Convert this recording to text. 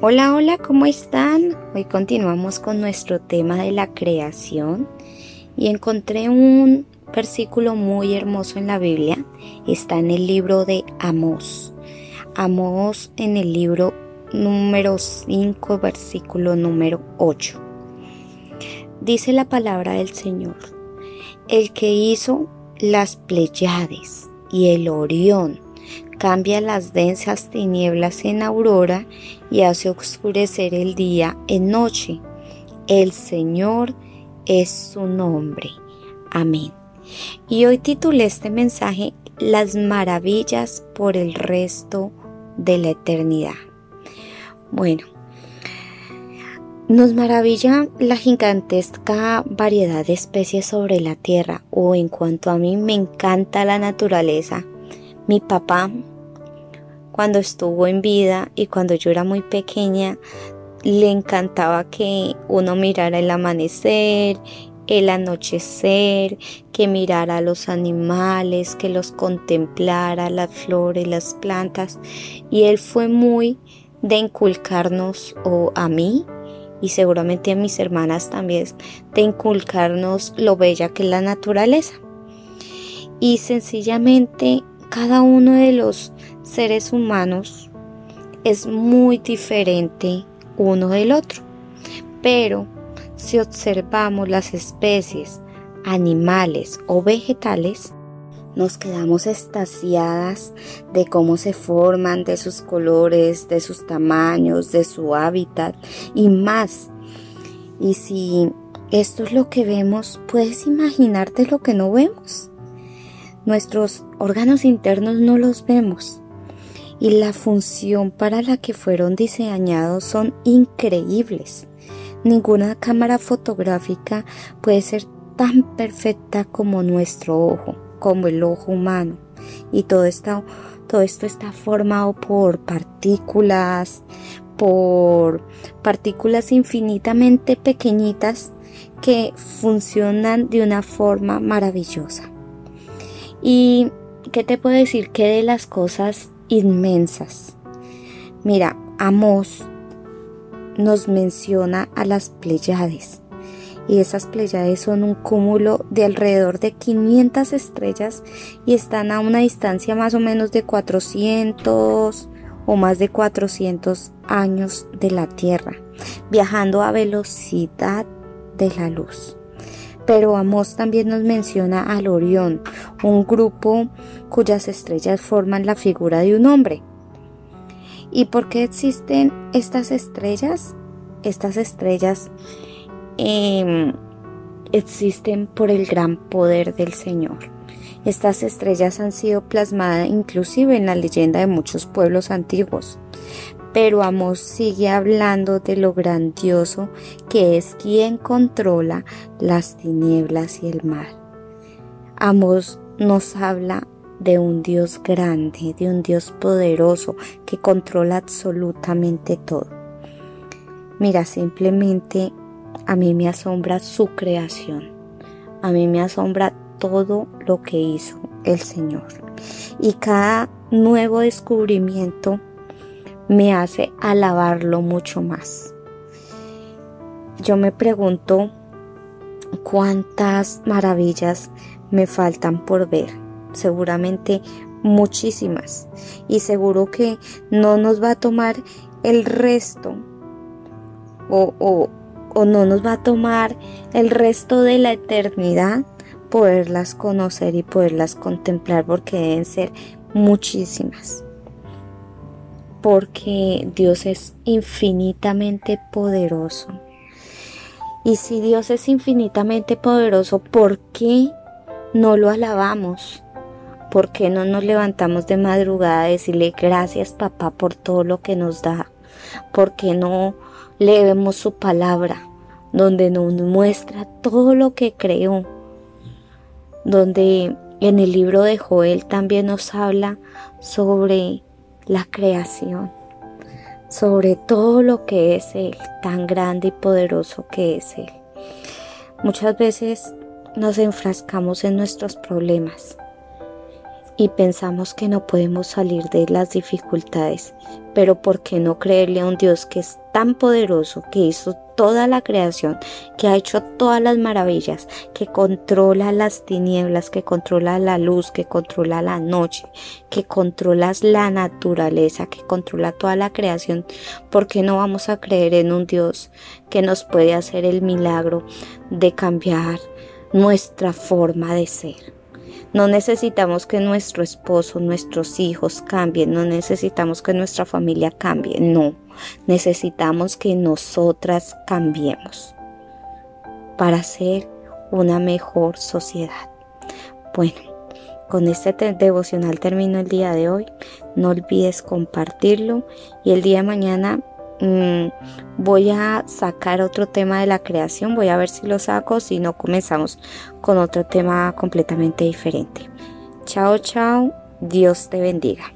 Hola, hola, ¿cómo están? Hoy continuamos con nuestro tema de la creación y encontré un versículo muy hermoso en la Biblia. Está en el libro de Amós. Amós en el libro número 5, versículo número 8. Dice la palabra del Señor, el que hizo las Pleiades y el Orión cambia las densas tinieblas en aurora y hace oscurecer el día en noche. El Señor es su nombre. Amén. Y hoy titulé este mensaje Las maravillas por el resto de la eternidad. Bueno, nos maravilla la gigantesca variedad de especies sobre la Tierra o en cuanto a mí me encanta la naturaleza mi papá, cuando estuvo en vida y cuando yo era muy pequeña, le encantaba que uno mirara el amanecer, el anochecer, que mirara los animales, que los contemplara, las flores, las plantas. Y él fue muy de inculcarnos, o a mí, y seguramente a mis hermanas también, de inculcarnos lo bella que es la naturaleza. Y sencillamente cada uno de los seres humanos es muy diferente uno del otro. Pero si observamos las especies animales o vegetales, nos quedamos estasiadas de cómo se forman, de sus colores, de sus tamaños, de su hábitat y más. Y si esto es lo que vemos, ¿puedes imaginarte lo que no vemos? Nuestros órganos internos no los vemos y la función para la que fueron diseñados son increíbles. Ninguna cámara fotográfica puede ser tan perfecta como nuestro ojo, como el ojo humano. Y todo esto, está formado por partículas, por partículas infinitamente pequeñitas que funcionan de una forma maravillosa. Y, ¿qué te puedo decir? Que de las cosas inmensas. Mira, Amos nos menciona a las Pleiades. Y esas Pleiades son un cúmulo de alrededor de 500 estrellas y están a una distancia más o menos de 400 o más de 400 años de la Tierra, viajando a velocidad de la luz pero Amos también nos menciona al Orión, un grupo cuyas estrellas forman la figura de un hombre. ¿Y por qué existen estas estrellas? Estas estrellas em, existen por el gran poder del Señor. Estas estrellas han sido plasmadas inclusive en la leyenda de muchos pueblos antiguos. Pero Amos sigue hablando de lo grandioso que es quien controla las tinieblas y el mar. Amos nos habla de un Dios grande, de un Dios poderoso que controla absolutamente todo. Mira, simplemente a mí me asombra su creación. A mí me asombra todo lo que hizo el Señor. Y cada nuevo descubrimiento me hace alabarlo mucho más. Yo me pregunto cuántas maravillas me faltan por ver. Seguramente muchísimas. Y seguro que no nos va a tomar el resto o, o, o no nos va a tomar el resto de la eternidad poderlas conocer y poderlas contemplar porque deben ser muchísimas porque Dios es infinitamente poderoso. Y si Dios es infinitamente poderoso, ¿por qué no lo alabamos? ¿Por qué no nos levantamos de madrugada a decirle gracias papá por todo lo que nos da? ¿Por qué no leemos su palabra donde nos muestra todo lo que creó? Donde en el libro de Joel también nos habla sobre la creación, sobre todo lo que es Él, tan grande y poderoso que es Él. Muchas veces nos enfrascamos en nuestros problemas y pensamos que no podemos salir de las dificultades, pero ¿por qué no creerle a un Dios que es tan poderoso, que hizo toda la creación, que ha hecho todas las maravillas, que controla las tinieblas, que controla la luz, que controla la noche, que controla la naturaleza, que controla toda la creación? ¿Por qué no vamos a creer en un Dios que nos puede hacer el milagro de cambiar nuestra forma de ser? No necesitamos que nuestro esposo, nuestros hijos cambien, no necesitamos que nuestra familia cambie, no. Necesitamos que nosotras cambiemos para ser una mejor sociedad. Bueno, con este devocional termino el día de hoy. No olvides compartirlo y el día de mañana Mm, voy a sacar otro tema de la creación, voy a ver si lo saco, si no comenzamos con otro tema completamente diferente. Chao, chao, Dios te bendiga.